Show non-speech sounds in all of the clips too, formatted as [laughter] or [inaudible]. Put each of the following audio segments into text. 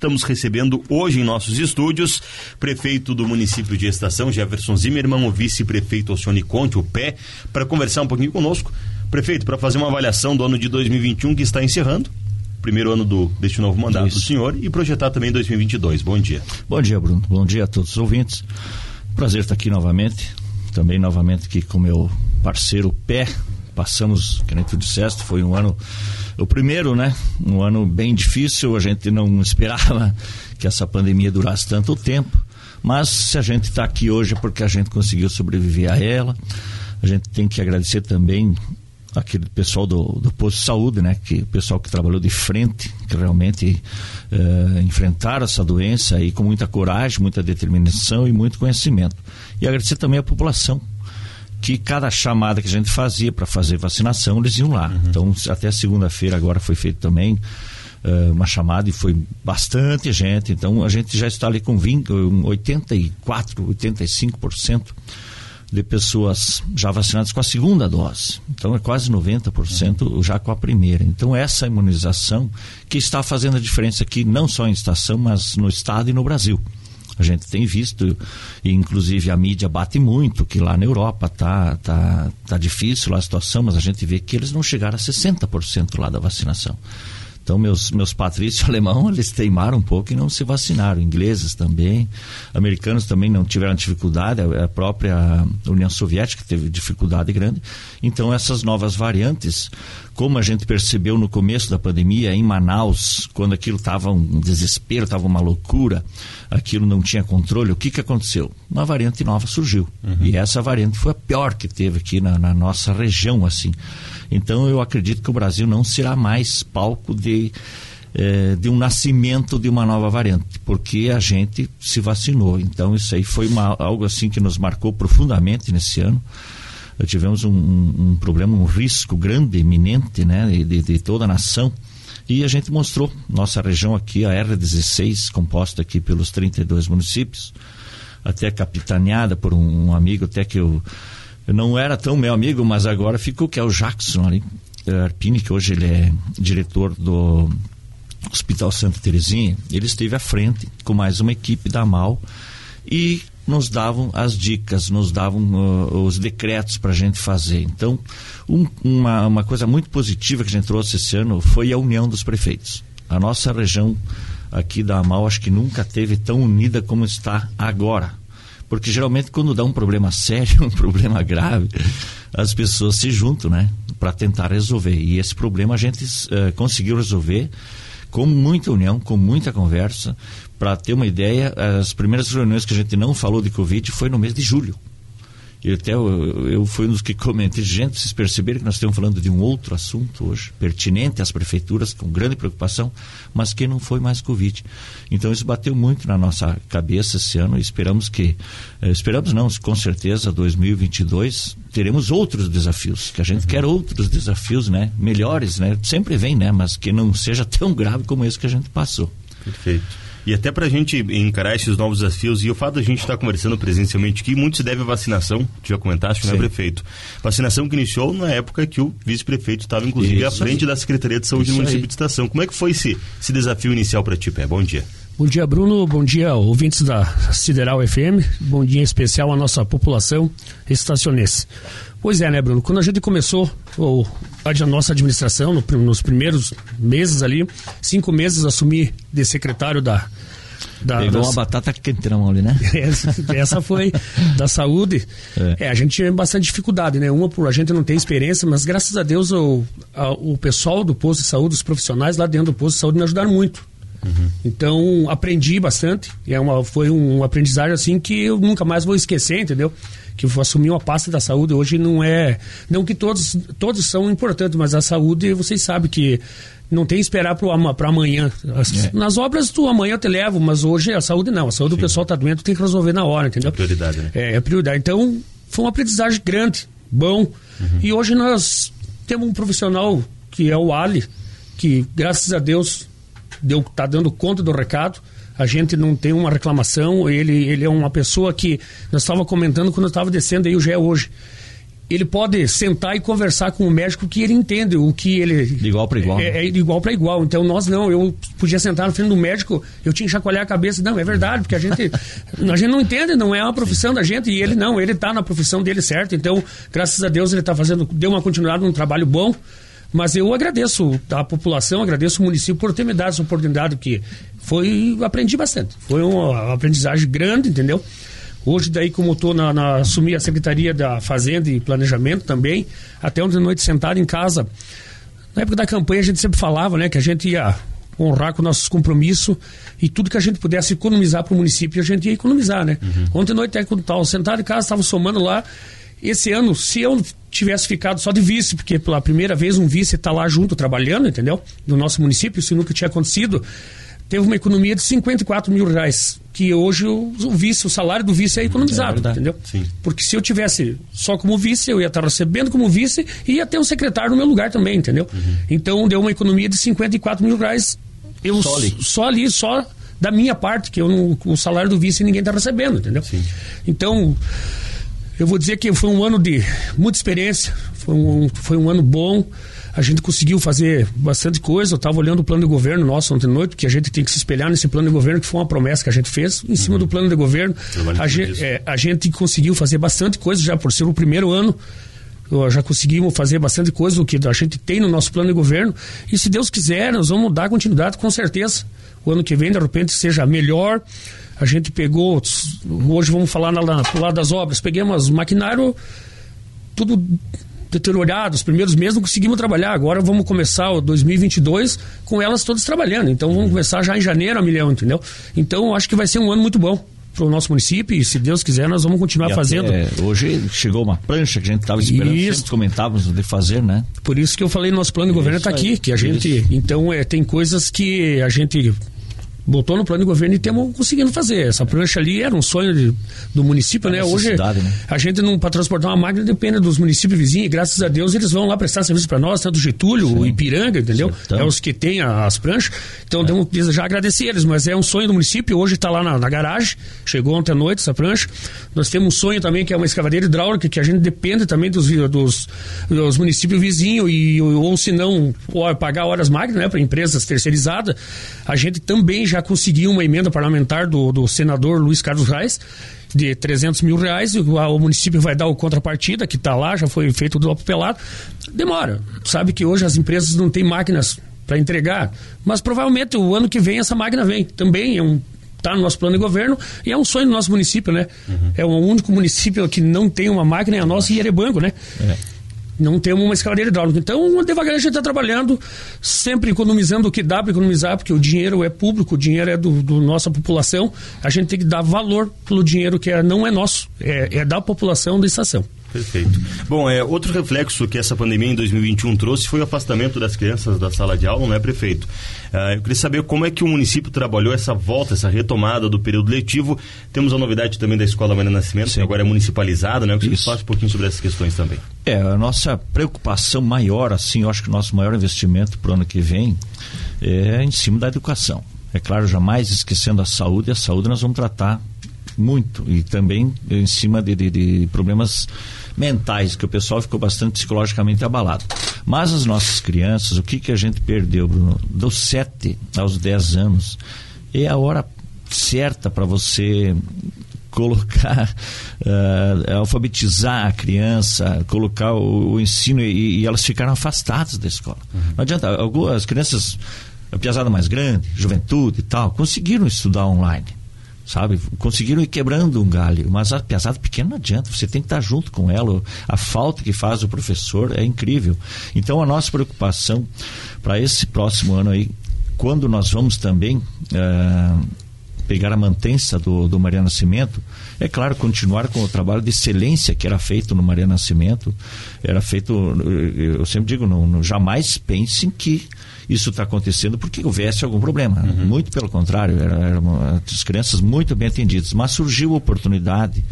Estamos recebendo hoje em nossos estúdios prefeito do município de Estação, Jefferson Zimmermann, o vice-prefeito Alcione Conte, o PÉ, para conversar um pouquinho conosco. Prefeito, para fazer uma avaliação do ano de 2021 que está encerrando, primeiro ano do, deste novo mandato Isso. do senhor, e projetar também 2022. Bom dia. Bom dia, Bruno. Bom dia a todos os ouvintes. Prazer estar aqui novamente. Também novamente aqui com meu parceiro PÉ. Passamos, que nem tu disseste, foi um ano o primeiro, né? Um ano bem difícil, a gente não esperava que essa pandemia durasse tanto tempo, mas se a gente está aqui hoje é porque a gente conseguiu sobreviver a ela. A gente tem que agradecer também aquele pessoal do, do posto de saúde, né? Que o pessoal que trabalhou de frente, que realmente uh, enfrentaram essa doença aí com muita coragem, muita determinação e muito conhecimento. E agradecer também a população que cada chamada que a gente fazia para fazer vacinação, eles iam lá. Uhum. Então, até segunda-feira agora foi feito também uh, uma chamada e foi bastante gente. Então, a gente já está ali com 20, 84, 85% de pessoas já vacinadas com a segunda dose. Então, é quase 90% uhum. já com a primeira. Então, essa imunização que está fazendo a diferença aqui, não só em estação, mas no estado e no Brasil. A gente tem visto, e inclusive a mídia bate muito, que lá na Europa tá, tá, tá difícil a situação, mas a gente vê que eles não chegaram a 60% lá da vacinação. Então, meus, meus patrícios [laughs] alemão, eles teimaram um pouco e não se vacinaram. Ingleses também, americanos também não tiveram dificuldade, a própria União Soviética teve dificuldade grande. Então, essas novas variantes, como a gente percebeu no começo da pandemia, em Manaus, quando aquilo estava um desespero, estava uma loucura, aquilo não tinha controle, o que, que aconteceu? Uma variante nova surgiu. Uhum. E essa variante foi a pior que teve aqui na, na nossa região, assim. Então eu acredito que o Brasil não será mais palco de, eh, de um nascimento de uma nova variante, porque a gente se vacinou. Então isso aí foi uma, algo assim que nos marcou profundamente nesse ano. tivemos um, um, um, problema, um risco grande, iminente, né, de, de toda a nação. E a gente mostrou nossa região aqui, a R16, composta aqui pelos 32 municípios, até capitaneada por um, um amigo até que eu não era tão meu amigo, mas agora ficou, que é o Jackson ali, é, Arpini, que hoje ele é diretor do Hospital Santa Terezinha. Ele esteve à frente com mais uma equipe da MAL e nos davam as dicas, nos davam uh, os decretos para a gente fazer. Então, um, uma, uma coisa muito positiva que a gente trouxe esse ano foi a união dos prefeitos. A nossa região aqui da AMAL acho que nunca teve tão unida como está agora. Porque geralmente quando dá um problema sério, [laughs] um problema grave, as pessoas se juntam, né? Para tentar resolver. E esse problema a gente uh, conseguiu resolver com muita união, com muita conversa. Para ter uma ideia, as primeiras reuniões que a gente não falou de Covid foi no mês de julho. E até eu, eu fui um dos que comentei, gente, vocês perceberam que nós estamos falando de um outro assunto hoje, pertinente às prefeituras, com grande preocupação, mas que não foi mais Covid. Então isso bateu muito na nossa cabeça esse ano e esperamos que, eh, esperamos não, com certeza 2022 teremos outros desafios, que a gente uhum. quer outros desafios, né, melhores, né, sempre vem, né, mas que não seja tão grave como esse que a gente passou. Perfeito. E até para a gente encarar esses novos desafios, e o fato de a gente estar tá conversando presencialmente aqui, muito se deve à vacinação, tu já comentaste, não é, prefeito? Vacinação que iniciou na época que o vice-prefeito estava, inclusive, Isso à frente aí. da Secretaria de Saúde Isso do município aí. de Estação. Como é que foi esse, esse desafio inicial para ti, Pé? Bom dia. Bom dia, Bruno. Bom dia, ouvintes da Sideral FM. Bom dia em especial à nossa população estacionense. Pois é, né, Bruno? Quando a gente começou ou, a nossa administração, no, nos primeiros meses ali, cinco meses, assumi de secretário da. da Pegou das... uma batata quente na mão ali, né? [laughs] essa, essa foi da saúde. É. é. a gente tinha bastante dificuldade, né? Uma por a gente não ter experiência, mas graças a Deus o, a, o pessoal do posto de saúde, os profissionais lá dentro do posto de saúde me ajudaram muito. Uhum. Então aprendi bastante. É uma, foi um aprendizagem assim que eu nunca mais vou esquecer, entendeu? Que eu assumi uma pasta da saúde hoje não é. Não que todos, todos são importantes, mas a saúde, vocês sabem que não tem que esperar para amanhã. As, é. Nas obras tu amanhã te levo, mas hoje a saúde não. A saúde Sim. do pessoal está doente, tem que resolver na hora, entendeu? É prioridade, né? É, é prioridade. Então, foi uma aprendizagem grande, bom. Uhum. E hoje nós temos um profissional que é o Ali, que graças a Deus deu, tá dando conta do recado. A gente não tem uma reclamação. Ele, ele é uma pessoa que nós estava comentando quando eu estava descendo aí o GE hoje. ele pode sentar e conversar com o médico que ele entende o que ele de igual para igual é, é, de igual para igual. Então nós não. Eu podia sentar na frente do médico eu tinha que chacoalhar a cabeça. Não é verdade porque a gente [laughs] a gente não entende não é uma profissão da gente. E ele não ele está na profissão dele certo. Então graças a Deus ele está fazendo deu uma continuidade num trabalho bom mas eu agradeço a população agradeço o município por ter me dado essa oportunidade que foi aprendi bastante foi uma aprendizagem grande entendeu Hoje, daí, como estou na, na, assumi a Secretaria da Fazenda e Planejamento também, até ontem à noite sentado em casa. Na época da campanha a gente sempre falava, né, que a gente ia honrar com nossos compromissos e tudo que a gente pudesse economizar para o município, a gente ia economizar, né? Uhum. Ontem à noite, quando estava sentado em casa, estava somando lá. Esse ano, se eu tivesse ficado só de vice, porque pela primeira vez um vice está lá junto trabalhando, entendeu? No nosso município, isso nunca tinha acontecido teve uma economia de 54 mil reais, que hoje o, o vice, o salário do vice é economizado, é entendeu? Sim. Porque se eu tivesse só como vice, eu ia estar recebendo como vice e ia ter um secretário no meu lugar também, entendeu? Uhum. Então deu uma economia de 54 mil reais. Eu, só ali. Só ali, só da minha parte, que eu o salário do vice ninguém está recebendo, entendeu? Sim. Então, eu vou dizer que foi um ano de muita experiência, foi um, foi um ano bom a gente conseguiu fazer bastante coisa. Eu estava olhando o plano de governo nosso ontem à noite, porque a gente tem que se espelhar nesse plano de governo, que foi uma promessa que a gente fez. Em cima uhum. do plano de governo, a gente, é, a gente conseguiu fazer bastante coisa já por ser o primeiro ano já conseguimos fazer bastante coisa do que a gente tem no nosso plano de governo. E se Deus quiser, nós vamos dar continuidade com certeza. O ano que vem, de repente, seja melhor. A gente pegou, hoje vamos falar na, na, lado das obras, peguemos maquinário, tudo deteriorado, os primeiros meses não conseguimos trabalhar. Agora vamos começar o 2022 com elas todas trabalhando. Então vamos começar já em janeiro a milhão, entendeu? Então acho que vai ser um ano muito bom para o nosso município e se Deus quiser nós vamos continuar fazendo. hoje chegou uma prancha que a gente estava esperando, isso. sempre comentávamos de fazer, né? Por isso que eu falei nosso plano de governo está aqui, que a gente, então é, tem coisas que a gente botou no plano de governo e temos conseguindo fazer. Essa prancha ali era um sonho de, do município, né? Hoje né? a gente não para transportar uma máquina depende dos municípios vizinhos. E, graças a Deus eles vão lá prestar serviço para nós, tanto Getúlio, Sim. Ipiranga, entendeu? É os que têm as pranchas. Então é. temos já agradecer eles, mas é um sonho do município. Hoje está lá na, na, garagem. Chegou ontem à noite essa prancha. Nós temos um sonho também que é uma escavadeira hidráulica que a gente depende também dos, dos, dos municípios vizinhos e ou se não pagar horas máquinas, né, para empresas terceirizadas. A gente também já já conseguiu uma emenda parlamentar do, do senador Luiz Carlos Reis de 300 mil reais, o, o município vai dar o contrapartida, que está lá, já foi feito do apelado. Demora. Sabe que hoje as empresas não têm máquinas para entregar, mas provavelmente o ano que vem essa máquina vem. Também é um está no nosso plano de governo e é um sonho do nosso município, né? Uhum. É o único município que não tem uma máquina, é a nossa Ierebango, né? É não temos uma escavadeira hidráulica. Então, devagar a gente está trabalhando, sempre economizando o que dá para economizar, porque o dinheiro é público, o dinheiro é do, do, nossa população. A gente tem que dar valor pelo dinheiro que é, não é nosso, é, é da população da estação. Perfeito. Bom, é, outro reflexo que essa pandemia em 2021 trouxe foi o afastamento das crianças da sala de aula, não é, prefeito? Uh, eu queria saber como é que o município trabalhou essa volta, essa retomada do período letivo. Temos a novidade também da Escola Maria Nascimento, Sim. que agora é municipalizada, né? Eu queria que você fale um pouquinho sobre essas questões também. É, a nossa preocupação maior, assim, eu acho que o nosso maior investimento para o ano que vem é em cima da educação. É claro, jamais esquecendo a saúde, a saúde nós vamos tratar muito e também em cima de, de, de problemas mentais, que o pessoal ficou bastante psicologicamente abalado. Mas as nossas crianças, o que, que a gente perdeu, Bruno? Dos 7 aos 10 anos, é a hora certa para você [laughs] colocar, uh, alfabetizar a criança, colocar o, o ensino e, e, elas ficaram afastadas da escola. Uhum. Não adianta, algumas crianças, a piazada mais grande, juventude e tal, conseguiram estudar online sabe? Conseguiram ir quebrando um galho, mas a pesada pequena não adianta, você tem que estar junto com ela. A falta que faz o professor é incrível. Então a nossa preocupação para esse próximo ano aí, quando nós vamos também uh, pegar a mantença do, do Maria Nascimento, é claro, continuar com o trabalho de excelência que era feito no Maria Nascimento, era feito, eu sempre digo, não, não jamais pensem que isso está acontecendo porque houvesse algum problema. Uhum. Muito pelo contrário, eram era as crianças muito bem atendidas. Mas surgiu a oportunidade,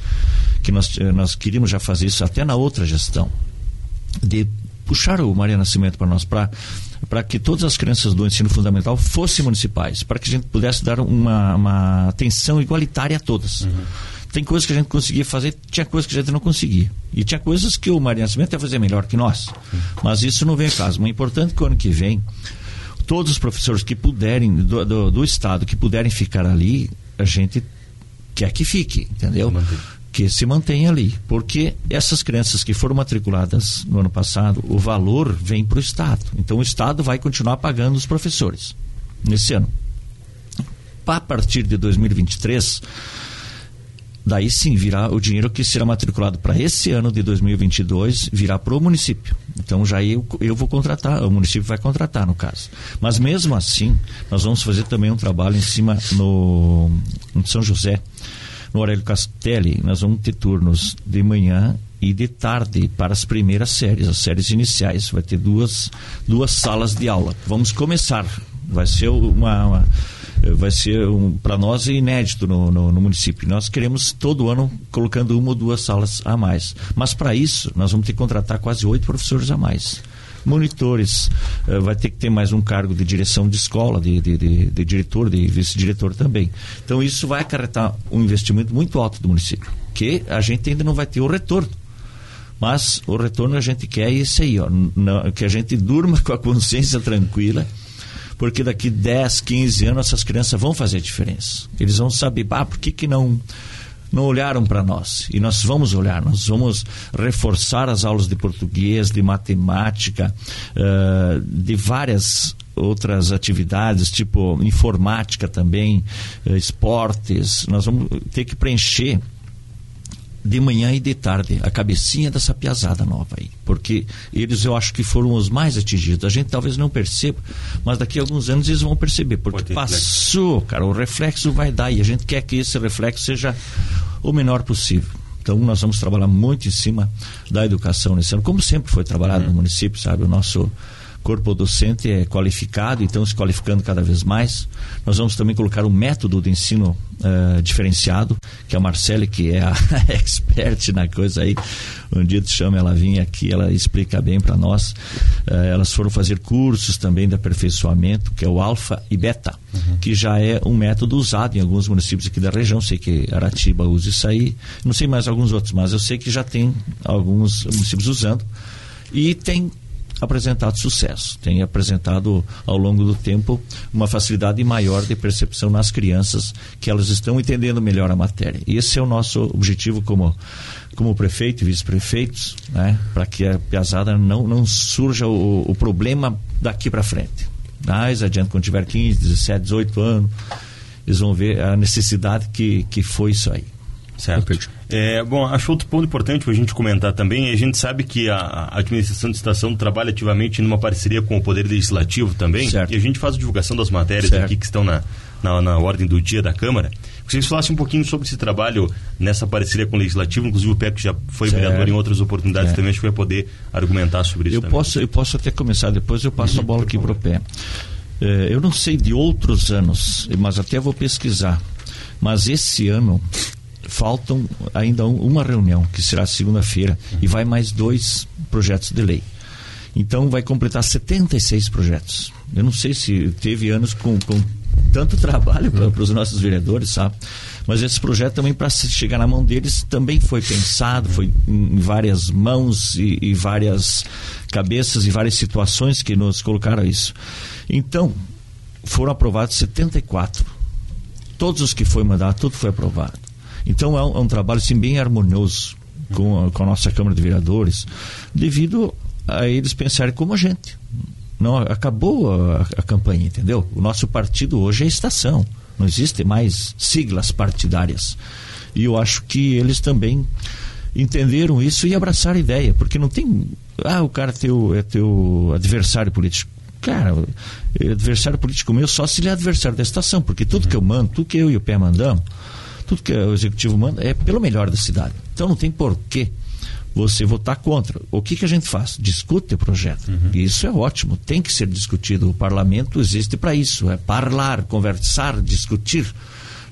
que nós, eh, nós queríamos já fazer isso até na outra gestão, de puxar o Maria Nascimento para nós, para para que todas as crianças do ensino fundamental fossem municipais, para que a gente pudesse dar uma, uma atenção igualitária a todas. Uhum. tem coisas que a gente conseguia fazer, tinha coisas que a gente não conseguia. E tinha coisas que o Maria Nascimento ia fazer melhor que nós. Mas isso não vem a caso. Mas é importante que o ano que vem, todos os professores que puderem, do, do, do Estado, que puderem ficar ali, a gente quer que fique, entendeu? Que se mantenha ali. Porque essas crianças que foram matriculadas no ano passado, o valor vem para o Estado. Então o Estado vai continuar pagando os professores nesse ano. A partir de 2023 daí sim virá o dinheiro que será matriculado para esse ano de 2022 virá para o município. Então já eu, eu vou contratar, o município vai contratar no caso. Mas mesmo assim, nós vamos fazer também um trabalho em cima no em São José, no Aurélio Castelli, nós vamos ter turnos de manhã e de tarde para as primeiras séries, as séries iniciais. Vai ter duas, duas salas de aula. Vamos começar. Vai ser uma, uma vai ser um, para nós inédito no, no, no, município. Nós queremos todo ano colocando uma ou duas salas a mais. Mas para isso, nós vamos ter que contratar quase oito professores a mais. Monitores, uh, vai ter que ter mais um cargo de direção de escola, de, de, de, de diretor, de vice-diretor também. Então, isso vai acarretar um investimento muito alto do município, que a gente ainda não vai ter o retorno mas o retorno a gente quer esse aí, ó, que a gente durma [laughs] com a consciência tranquila porque daqui 10, 15 anos essas crianças vão fazer diferença. Eles vão saber, ah, por que, que não não olharam para nós. E nós vamos olhar, nós vamos reforçar as aulas de português, de matemática, uh, de várias outras atividades, tipo informática também, uh, esportes. Nós vamos ter que preencher de manhã e de tarde, a cabecinha dessa piazada nova aí. Porque eles eu acho que foram os mais atingidos. A gente talvez não perceba, mas daqui a alguns anos eles vão perceber. Porque passou, cara, o reflexo vai dar e a gente quer que esse reflexo seja o menor possível. Então nós vamos trabalhar muito em cima da educação nesse ano, como sempre foi trabalhado uhum. no município, sabe? O nosso corpo docente é qualificado e estão se qualificando cada vez mais. Nós vamos também colocar um método de ensino uh, diferenciado, que é a Marcele, que é a [laughs] expert na coisa aí. Um dia tu chama ela vir aqui, ela explica bem para nós. Uh, elas foram fazer cursos também de aperfeiçoamento, que é o Alfa e Beta, uhum. que já é um método usado em alguns municípios aqui da região. Sei que Aratiba usa isso aí, não sei mais alguns outros, mas eu sei que já tem alguns municípios usando. E tem apresentado sucesso, tem apresentado ao longo do tempo uma facilidade maior de percepção nas crianças, que elas estão entendendo melhor a matéria. E esse é o nosso objetivo como, como prefeito e vice-prefeitos, né? para que a piazada não, não surja o, o problema daqui para frente. Mais adiante, quando tiver 15, 17, 18 anos, eles vão ver a necessidade que, que foi isso aí. Certo. É, bom, acho outro ponto importante para a gente comentar também. A gente sabe que a, administração de estação trabalha ativamente numa parceria com o Poder Legislativo também. Certo. E a gente faz a divulgação das matérias certo. aqui que estão na, na, na, ordem do dia da Câmara. Que vocês falassem um pouquinho sobre esse trabalho nessa parceria com o Legislativo. Inclusive o PEC já foi certo. vereador em outras oportunidades também. Acho que vai poder argumentar sobre isso eu também. Posso, eu posso até começar, depois eu passo a bola aqui para o pé. É, eu não sei de outros anos, mas até vou pesquisar. Mas esse ano faltam ainda uma reunião, que será segunda-feira, e vai mais dois projetos de lei. Então vai completar 76 projetos. Eu não sei se teve anos com, com tanto [laughs] trabalho para os nossos vereadores, sabe? Mas esse projeto também, para chegar na mão deles, também foi pensado, foi em várias mãos e, e várias cabeças e várias situações que nos colocaram isso. Então, foram aprovados 74. Todos os que foi mandado, tudo foi aprovado. Então é um, é um trabalho assim, bem harmonioso com a, com a nossa Câmara de Vereadores, devido a eles pensarem como a gente. Não, acabou a, a, campanha, entendeu? O nosso partido hoje é estação. Não existe mais siglas partidárias. E eu acho que eles também entenderam isso e abraçaram a ideia, porque não tem. Ah, o cara é teu, é teu adversário político. Cara, adversário político meu só se ele é adversário da estação, porque tudo que eu mando, tudo que eu e o pé mandamos, tudo que o executivo manda é pelo melhor da cidade. Então não tem porquê você votar contra. O que, que a gente faz? Discute o projeto. Uhum. Isso é ótimo, tem que ser discutido. O parlamento existe para isso, é falar, conversar, discutir.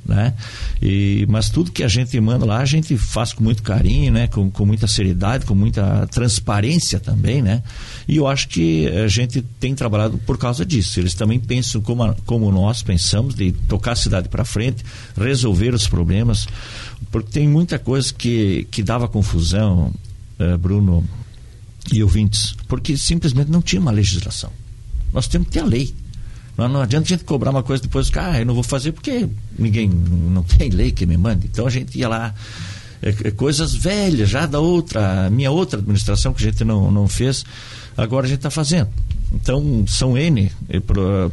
Né? E, mas tudo que a gente manda lá, a gente faz com muito carinho, né? Com, com muita seriedade, com muita transparência também, né? E eu acho que a gente tem trabalhado por causa disso. Eles também pensam como, a, como nós pensamos, de tocar a cidade para frente, resolver os problemas, porque tem muita coisa que, que dava confusão, eh, Bruno e ouvintes, porque simplesmente não tinha uma legislação. Nós temos que ter a lei. Não, não adianta a gente cobrar uma coisa depois, ah, eu não vou fazer porque ninguém, não tem lei que me mande. Então a gente ia lá, é, é, coisas velhas já da outra, minha outra administração que a gente não, não fez, agora a gente está fazendo. Então são N é,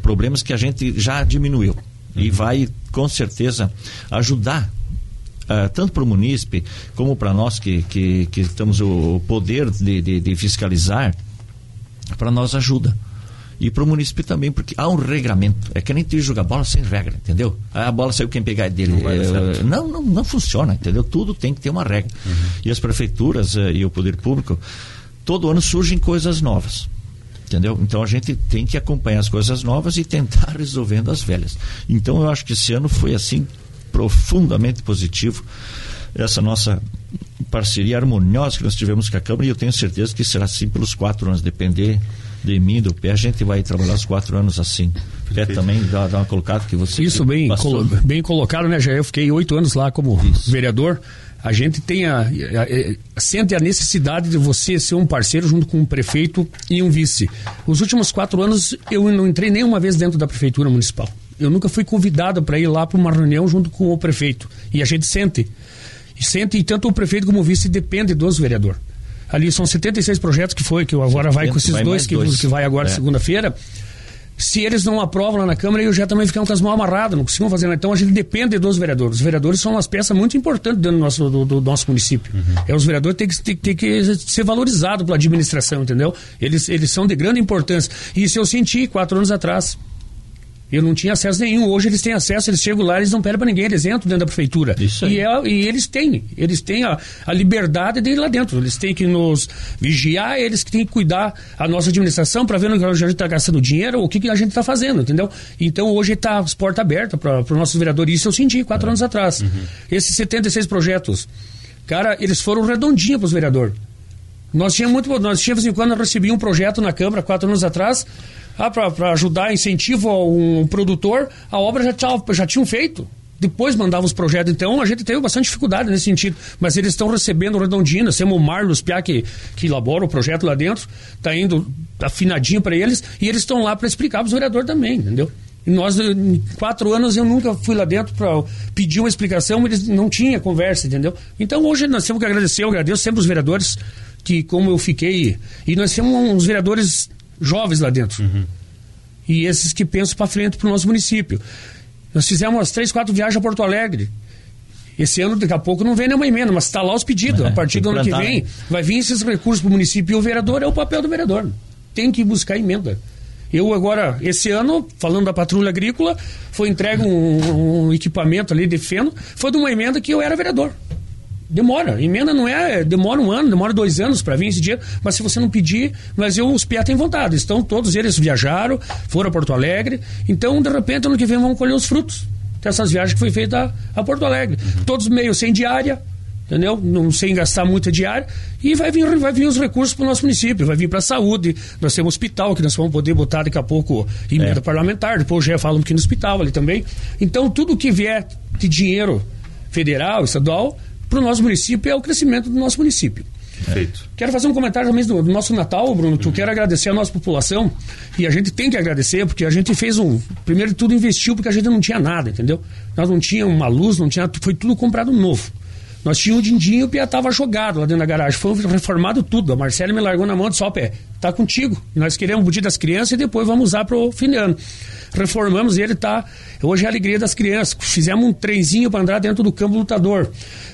problemas que a gente já diminuiu e uhum. vai com certeza ajudar Uh, tanto para o munícipe como para nós que, que, que temos o poder de, de, de fiscalizar, para nós ajuda e para o município também, porque há um regramento. É que nem tu jogar bola sem regra, entendeu? A bola saiu quem pegar é dele. Não, é, não, não, não, funciona, entendeu? Tudo tem que ter uma regra. Uhum. E as prefeituras uh, e o poder público, todo ano surgem coisas novas. Entendeu? Então a gente tem que acompanhar as coisas novas e tentar [laughs] resolvendo as velhas. Então eu acho que esse ano foi assim profundamente positivo essa nossa parceria harmoniosa que nós tivemos com a Câmara e eu tenho certeza que será assim pelos quatro anos, depender de mim, do pé, a gente vai trabalhar os quatro anos assim. Pé também dá, dá uma colocada que você. Isso bem, colo bem colocado, né? Já eu fiquei oito anos lá como Isso. vereador. A gente tem a, a, a, sente a necessidade de você ser um parceiro junto com um prefeito e um vice. Os últimos quatro anos eu não entrei nenhuma vez dentro da prefeitura municipal. Eu nunca fui convidado para ir lá para uma reunião junto com o prefeito. E a gente sente. E sente, e tanto o prefeito como o vice depende dos vereadores. Ali são 76 projetos que foi, que agora vai com esses dois, que, dois, que, vai agora é. segunda-feira. Se eles não aprovam lá na Câmara, eu já também ficam com as mãos amarradas, não conseguimos fazer nada. Então a gente depende dos vereadores. Os vereadores são umas peças muito importantes dentro do nosso, do, do nosso município. Uhum. É, os vereadores têm que, têm, têm que ser valorizados pela administração, entendeu? Eles, eles são de grande importância. E isso eu senti quatro anos atrás. Eu não tinha acesso nenhum. Hoje eles têm acesso, eles chegam lá, eles não pedem para ninguém, eles entram dentro da prefeitura. Isso aí. E, é, e eles têm, eles têm a, a, liberdade de ir lá dentro. Eles têm que nos vigiar, eles que têm que cuidar a nossa administração para ver onde a gente está gastando dinheiro, o que, que a gente está fazendo, entendeu? Então hoje está as portas abertas para os nossos vereadores. Isso eu senti quatro é. anos atrás. Uhum. Esses 76 projetos, cara, eles foram redondinhos para os vereadores. Nós tínhamos muito, nós tínhamos, assim, quando eu recebi um projeto na Câmara quatro anos atrás, ah, para ajudar, incentivo a um produtor, a obra já, já tinham feito. Depois mandava os projetos. Então a gente teve bastante dificuldade nesse sentido. Mas eles estão recebendo redondinho. Nós temos o Marlos Piá, que, que elabora o projeto lá dentro, está indo afinadinho para eles, e eles estão lá para explicar para os vereadores também, entendeu? Nós, em quatro anos, eu nunca fui lá dentro para pedir uma explicação, eles não tinha conversa, entendeu? Então hoje nós temos que agradecer, eu agradeço sempre os vereadores que, como eu fiquei. E nós temos uns vereadores jovens lá dentro. Uhum. E esses que pensam para frente para o nosso município. Nós fizemos umas três, quatro viagens a Porto Alegre. Esse ano, daqui a pouco, não vem nenhuma emenda, mas está lá os pedidos. É, a partir do ano que vem, né? vai vir esses recursos para o município e o vereador é o papel do vereador. Tem que buscar emenda. Eu agora, esse ano, falando da patrulha agrícola, foi entregue um, um equipamento ali de feno, foi de uma emenda que eu era vereador. Demora. Emenda não é. Demora um ano, demora dois anos para vir esse dinheiro. Mas se você não pedir, mas eu, os PIA têm vontade. Então, todos eles viajaram, foram a Porto Alegre. Então, de repente, ano que vem vamos colher os frutos dessas viagens que foi feita a, a Porto Alegre. Uhum. Todos meio sem diária, entendeu? Não sem gastar muita diária. E vai vir, vai vir os recursos para o nosso município, vai vir para a saúde. Nós temos hospital que nós vamos poder botar daqui a pouco emenda é. parlamentar. Depois já um pouquinho no hospital ali também. Então, tudo que vier de dinheiro federal, estadual, para o nosso município é o crescimento do nosso município. Perfeito. Quero fazer um comentário também do, do nosso Natal, Bruno, que eu quero agradecer a nossa população e a gente tem que agradecer porque a gente fez um. Primeiro de tudo, investiu porque a gente não tinha nada, entendeu? Nós não tínhamos uma luz, não tinha. Foi tudo comprado novo. Nós tínhamos um dindinho e o Pia estava jogado lá dentro da garagem. Foi reformado tudo. A Marcela me largou na mão e disse: Ó, Pé, tá contigo. Nós queremos o budir das crianças e depois vamos usar para o fim de ano. Reformamos e ele tá. Hoje é a alegria das crianças. Fizemos um trenzinho para andar dentro do campo lutador.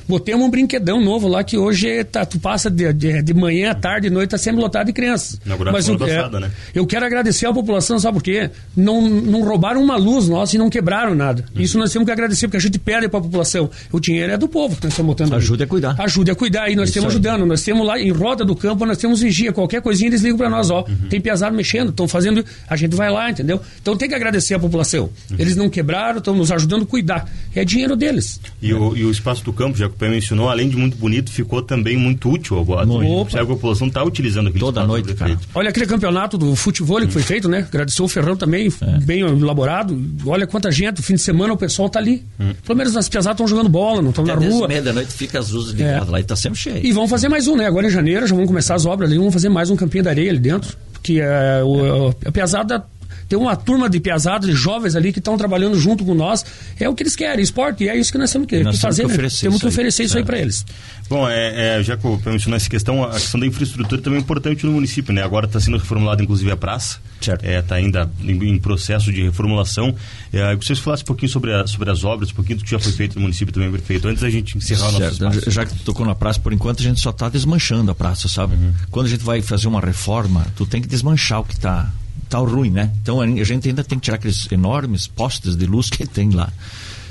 Botemos um brinquedão novo lá que hoje tá, tu passa de, de, de manhã, tarde, noite, tá sempre lotado de crianças. Mas eu, é, passada, né? eu quero agradecer à população, sabe por quê? Não, não roubaram uma luz nossa e não quebraram nada. Uhum. Isso nós temos que agradecer, porque a gente perde para a população. O dinheiro é do povo que nós estamos botando. Ajude a cuidar. Ajude a cuidar. E nós estamos ajudando. Nós temos lá em roda do campo, nós temos vigia. Qualquer coisinha eles ligam para nós, ó. Uhum. Tem piazado mexendo, estão fazendo. A gente vai lá, entendeu? Então tem que agradecer a população. Uhum. Eles não quebraram, estão nos ajudando a cuidar. É dinheiro deles. E, o, e o espaço do campo, já que o mencionou, além de muito bonito, ficou também muito útil agora. A população está utilizando aquele Toda noite, cara. Olha aquele campeonato do futebol que foi feito, né? Agradecer o Ferrão também, é. bem elaborado. Olha quanta gente, fim de semana o pessoal tá ali. Hum. Pelo menos as pesadas estão jogando bola, não estão na rua. meia da noite fica as luzes ligadas é. lá e tá sempre cheio. E vão fazer mais um, né? Agora em janeiro já vão começar as obras ali, vão fazer mais um campinho da areia ali dentro. Que é, o, a pesada tem uma turma de piazados, de jovens ali que estão trabalhando junto com nós. É o que eles querem, esporte, e é isso que nós temos que, nós que fazer. Temos que né? oferecer, né? temos que oferecer isso aí, aí para eles. Bom, é, é, já que eu mencionei essa questão, a questão da infraestrutura também é importante no município, né? Agora está sendo reformulada, inclusive, a praça. Certo. Está é, tá ainda em, em, processo de reformulação. É, eu vocês falassem um pouquinho sobre, a, sobre as obras, um pouquinho do que já foi feito no município também, prefeito, antes da gente encerrar certo. o nosso espaço. Já que tocou na praça, por enquanto a gente só está desmanchando a praça, sabe? Uhum. Quando a gente vai fazer uma reforma, tu tem que desmanchar o que está tal ruim, né? Então a gente ainda tem que tirar aqueles enormes postes de luz que tem lá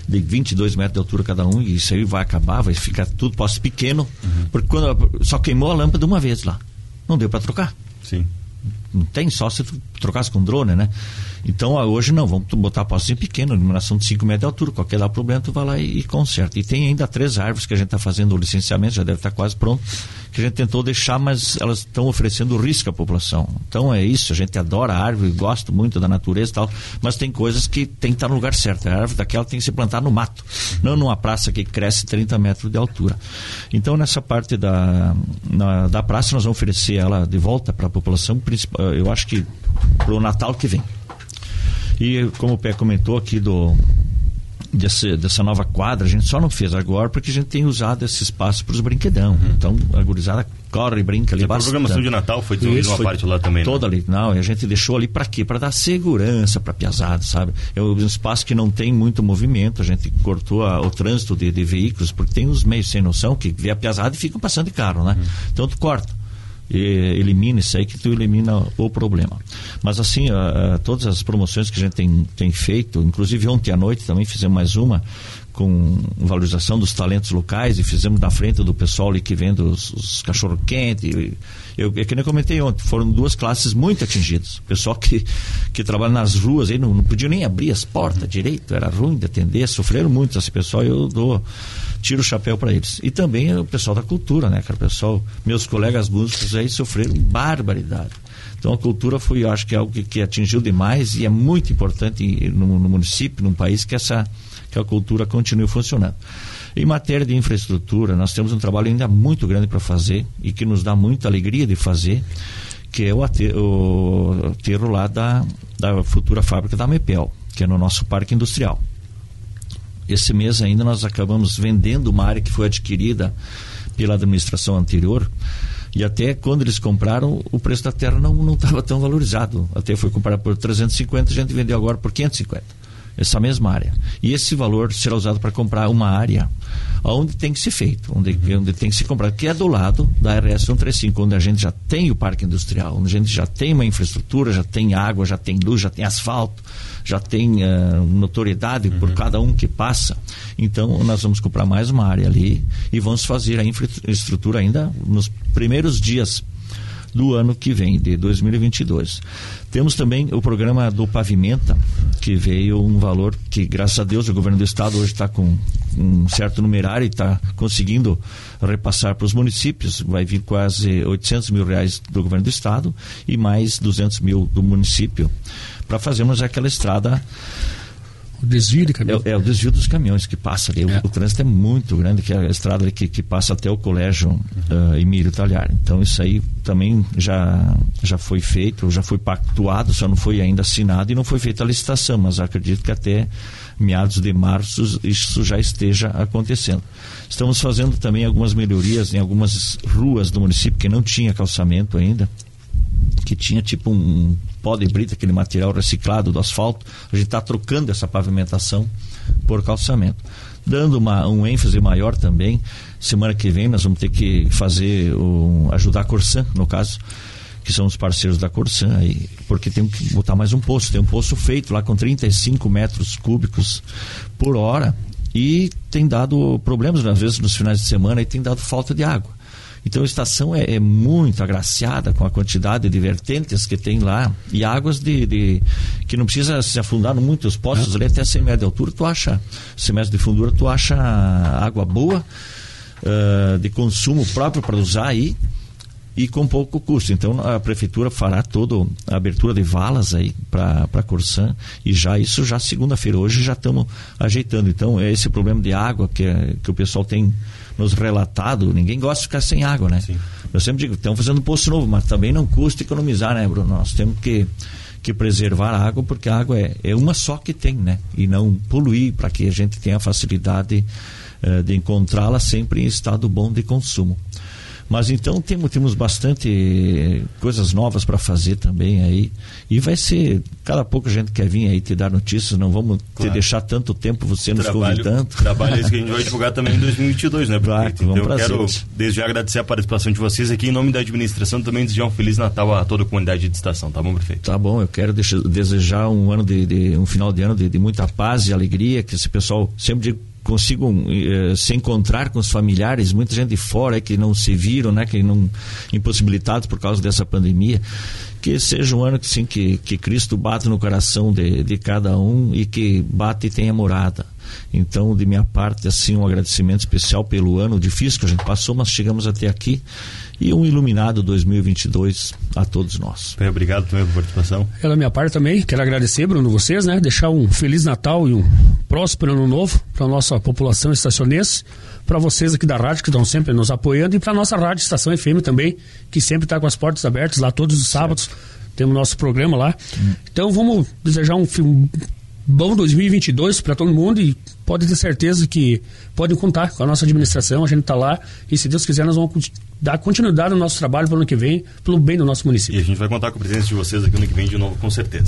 de 22 metros de altura cada um, e isso aí vai acabar, vai ficar tudo poste pequeno, uhum. porque quando só queimou a lâmpada uma vez lá. Não deu para trocar. Sim. Não tem só se trocasse com drone, né? Então, hoje não, vamos botar postinho pequeno, iluminação de 5 metros de altura. Qualquer dá problema, tu vai lá e, e conserta. E tem ainda três árvores que a gente está fazendo o licenciamento, já deve estar tá quase pronto, que a gente tentou deixar, mas elas estão oferecendo risco à população. Então é isso, a gente adora a árvore, gosta muito da natureza e tal, mas tem coisas que tem que estar tá no lugar certo. A árvore daquela tem que se plantar no mato, não numa praça que cresce 30 metros de altura. Então, nessa parte da, na, da praça, nós vamos oferecer ela de volta para a população, eu acho que para o Natal que vem. E como o Pé comentou aqui do desse, dessa nova quadra, a gente só não fez agora porque a gente tem usado esse espaço para os brinquedão. Uhum. Então a gurizada corre e brinca ali. A programação de Natal foi desenvolvida uma parte lá também. Né? Toda né? ali. Não, e a gente deixou ali para quê? Para dar segurança para piazada, sabe? É um espaço que não tem muito movimento, a gente cortou a, o trânsito de, de, veículos, porque tem os meios sem noção que vê a piazada e ficam passando de carro, né? Uhum. Então tu corta elimina isso aí que tu elimina o problema. Mas assim, todas as promoções que a gente tem, tem feito, inclusive ontem à noite também fizemos mais uma com valorização dos talentos locais e fizemos na frente do pessoal ali que vende os, os cachorro quente. Eu, é que nem comentei ontem, foram duas classes muito atingidas. O pessoal que, que trabalha nas ruas aí não, não podia nem abrir as portas direito, era ruim de atender, sofreram muito esse pessoal eu dou tiro o chapéu para eles. E também o pessoal da cultura, né, cara? O pessoal, meus colegas músicos aí sofreram barbaridade. Então a cultura foi, eu acho que é algo que, que atingiu demais e é muito importante no, no, município, num país que essa que a cultura continue funcionando. Em matéria de infraestrutura, nós temos um trabalho ainda muito grande para fazer e que nos dá muita alegria de fazer, que é o aterro, o lá da, da futura fábrica da Mepel, que é no nosso parque industrial. Esse mês ainda nós acabamos vendendo uma área que foi adquirida pela administração anterior e até quando eles compraram o preço da terra não estava tão valorizado. Até foi comprado por 350, a gente vendeu agora por 550 essa mesma área. E esse valor será usado para comprar uma área onde tem que ser feito, onde, onde tem que ser comprado, que é do lado da RS 135, onde a gente já tem o parque industrial, onde a gente já tem uma infraestrutura, já tem água, já tem luz, já tem asfalto, já tem uh, notoriedade uhum. por cada um que passa. Então, nós vamos comprar mais uma área ali e vamos fazer a infraestrutura ainda nos primeiros dias do ano que vem, de 2022. Temos também o programa do Pavimenta, que veio um valor que, graças a Deus, o governo do estado hoje está com um certo numerário e está conseguindo repassar para os municípios. Vai vir quase 800 mil reais do governo do estado e mais 200 mil do município para fazermos aquela estrada o desvio de caminhões. É, é, o desvio dos caminhões que passa ali. É. O, o, trânsito é muito grande, que é a estrada que, que passa até o colégio uhum. uh, Emílio Talhar. Então isso aí também já, já foi feito, já foi pactuado, só não foi ainda assinado e não foi feita a licitação, mas acredito que até meados de março isso já esteja acontecendo. Estamos fazendo também algumas melhorias em algumas ruas do município que não tinha calçamento ainda que tinha tipo um pó de brita, aquele material reciclado do asfalto. A gente está trocando essa pavimentação por calçamento. Dando uma, um ênfase maior também, semana que vem nós vamos ter que fazer, o, ajudar a Corsan, no caso, que são os parceiros da Corsan, aí, porque tem que botar mais um poço. Tem um poço feito lá com 35 metros cúbicos por hora e tem dado problemas, às vezes, nos finais de semana, e tem dado falta de água. Então a estação é, é, muito agraciada com a quantidade de vertentes que tem lá e águas de, de que não precisa se afundar muitos poços é. ali até 100 metros de altura, tu acha, 100 metros de fundura, tu acha água boa uh, de consumo próprio para usar aí e com pouco custo. Então a prefeitura fará toda a abertura de valas aí para a Corsã e já isso já segunda-feira hoje já estamos ajeitando. Então é esse problema de água que, que o pessoal tem nos relatado, ninguém gosta de ficar sem água, né? Sim. Eu sempre digo, estamos fazendo poço novo, mas também não custa economizar, né, Bruno? Nós temos que que preservar a água, porque a água é, é uma só que tem, né? E não poluir para que a gente tenha facilidade uh, de encontrá-la sempre em estado bom de consumo. Mas então temos, temos bastante coisas novas para fazer também aí. E vai ser, cada pouco a gente quer vir aí te dar notícias, não vamos claro. te deixar tanto tempo você nos trabalho, convidando. Trabalho esse que a gente vai divulgar também em 2022, né? Claro, então eu quero desde já agradecer a participação de vocês aqui em nome da administração também desejar um feliz Natal a toda a comunidade de estação, tá bom, prefeito? Tá bom, eu quero deixar, desejar um ano de, de, um final de ano de, de muita paz e alegria, que esse pessoal sempre digo consigam eh, se encontrar com os familiares, muita gente de fora que não se viram, né, que não impossibilitados por causa dessa pandemia, que seja um ano que sim que, que Cristo bate no coração de, de cada um e que bate e tenha morada. Então, de minha parte, assim, um agradecimento especial pelo ano difícil que a gente passou, mas chegamos até aqui e um iluminado 2022 a todos nós. Bem, obrigado também pela participação. Pela minha parte também, quero agradecer, Bruno, vocês, né? Deixar um Feliz Natal e um próspero ano novo para a nossa população estacionense, para vocês aqui da rádio que estão sempre nos apoiando e para a nossa rádio Estação FM também, que sempre está com as portas abertas lá todos os sábados. Certo. Temos nosso programa lá. Hum. Então vamos desejar um, um bom 2022 para todo mundo e pode ter certeza que podem contar com a nossa administração, a gente está lá e se Deus quiser nós vamos dar continuidade no nosso trabalho para o ano que vem, pelo bem do nosso município. E a gente vai contar com a presença de vocês aqui no ano que vem de novo, com certeza.